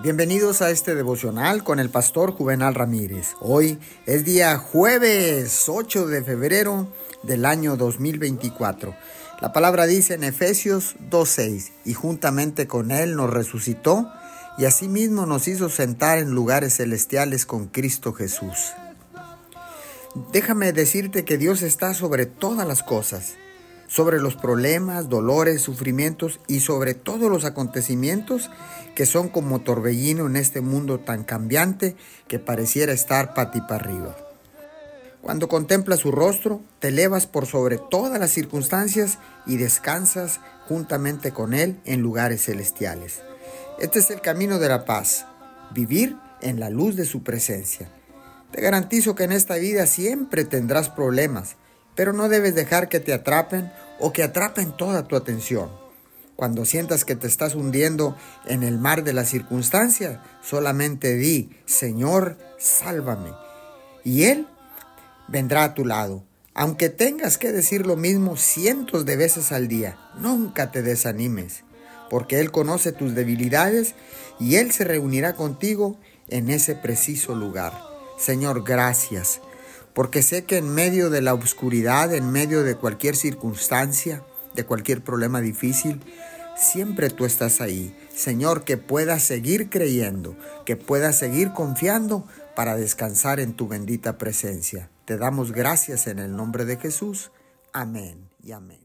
Bienvenidos a este devocional con el pastor Juvenal Ramírez. Hoy es día jueves 8 de febrero del año 2024. La palabra dice en Efesios 2.6, y juntamente con Él nos resucitó y asimismo nos hizo sentar en lugares celestiales con Cristo Jesús. Déjame decirte que Dios está sobre todas las cosas sobre los problemas, dolores, sufrimientos y sobre todos los acontecimientos que son como torbellino en este mundo tan cambiante que pareciera estar para arriba. Cuando contemplas su rostro, te elevas por sobre todas las circunstancias y descansas juntamente con Él en lugares celestiales. Este es el camino de la paz, vivir en la luz de su presencia. Te garantizo que en esta vida siempre tendrás problemas, pero no debes dejar que te atrapen o que atrapen toda tu atención. Cuando sientas que te estás hundiendo en el mar de la circunstancia, solamente di, Señor, sálvame. Y Él vendrá a tu lado. Aunque tengas que decir lo mismo cientos de veces al día, nunca te desanimes, porque Él conoce tus debilidades y Él se reunirá contigo en ese preciso lugar. Señor, gracias porque sé que en medio de la oscuridad, en medio de cualquier circunstancia, de cualquier problema difícil, siempre tú estás ahí. Señor, que puedas seguir creyendo, que puedas seguir confiando para descansar en tu bendita presencia. Te damos gracias en el nombre de Jesús. Amén y amén.